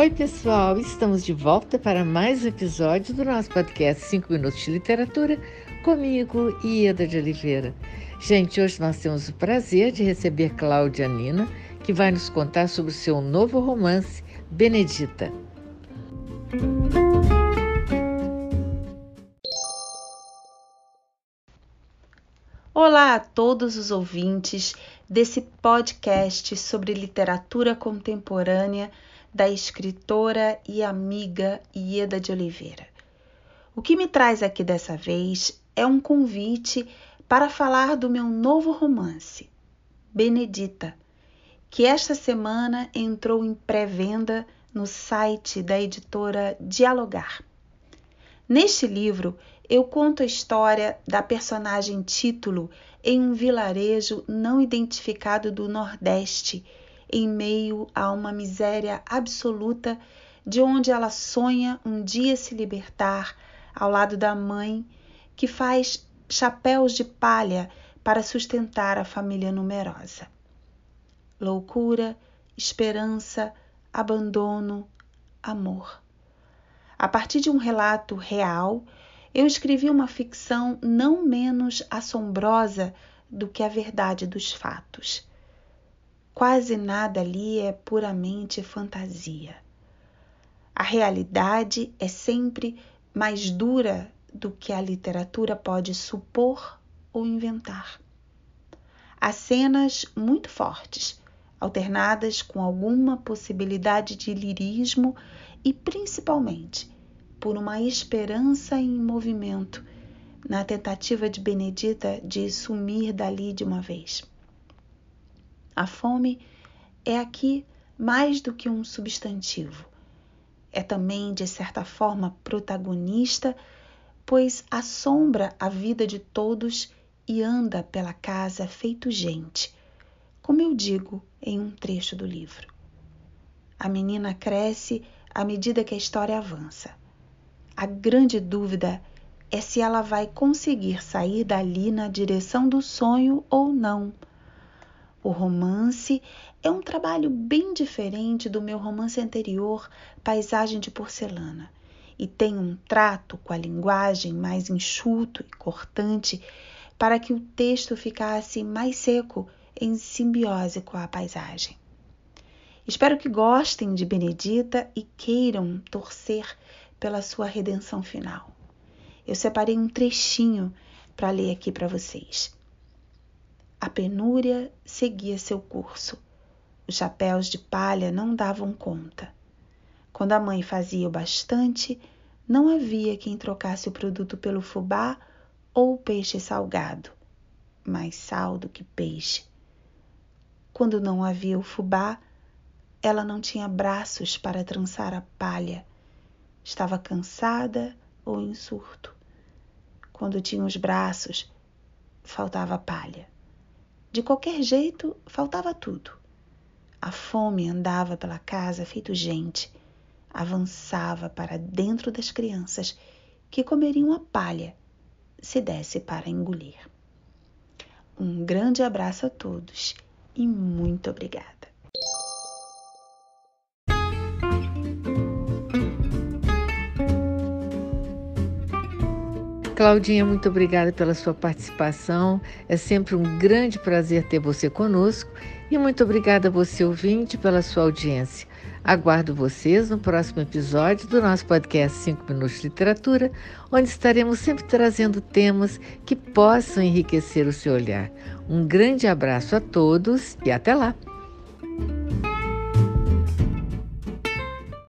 Oi, pessoal, estamos de volta para mais um episódio do nosso podcast 5 Minutos de Literatura, comigo, Ieda de Oliveira. Gente, hoje nós temos o prazer de receber Cláudia Nina, que vai nos contar sobre o seu novo romance, Benedita. Olá a todos os ouvintes desse podcast sobre literatura contemporânea da escritora e amiga Ieda de Oliveira. O que me traz aqui dessa vez é um convite para falar do meu novo romance, Benedita, que esta semana entrou em pré-venda no site da editora Dialogar. Neste livro, eu conto a história da personagem título em um vilarejo não identificado do Nordeste em meio a uma miséria absoluta de onde ela sonha um dia se libertar ao lado da mãe que faz chapéus de palha para sustentar a família numerosa. Loucura, esperança, abandono, amor. A partir de um relato real, eu escrevi uma ficção não menos assombrosa do que a verdade dos fatos. Quase nada ali é puramente fantasia. A realidade é sempre mais dura do que a literatura pode supor ou inventar. Há cenas muito fortes, alternadas com alguma possibilidade de lirismo e principalmente por uma esperança em movimento na tentativa de Benedita de sumir dali de uma vez. A fome é aqui mais do que um substantivo. É também, de certa forma, protagonista, pois assombra a vida de todos e anda pela casa feito gente, como eu digo em um trecho do livro. A menina cresce à medida que a história avança. A grande dúvida é se ela vai conseguir sair dali na direção do sonho ou não o romance é um trabalho bem diferente do meu romance anterior, Paisagem de Porcelana, e tem um trato com a linguagem mais enxuto e cortante para que o texto ficasse mais seco em simbiose com a paisagem. Espero que gostem de Benedita e queiram torcer pela sua redenção final. Eu separei um trechinho para ler aqui para vocês. A penúria seguia seu curso. Os chapéus de palha não davam conta. Quando a mãe fazia o bastante, não havia quem trocasse o produto pelo fubá ou peixe salgado. Mais sal do que peixe. Quando não havia o fubá, ela não tinha braços para trançar a palha. Estava cansada ou em surto. Quando tinha os braços, faltava palha. De qualquer jeito, faltava tudo. A fome andava pela casa feito gente, avançava para dentro das crianças que comeriam a palha se desse para engolir. Um grande abraço a todos e muito obrigada. Claudinha, muito obrigada pela sua participação. É sempre um grande prazer ter você conosco e muito obrigada a você, ouvinte, pela sua audiência. Aguardo vocês no próximo episódio do nosso podcast 5 Minutos de Literatura, onde estaremos sempre trazendo temas que possam enriquecer o seu olhar. Um grande abraço a todos e até lá!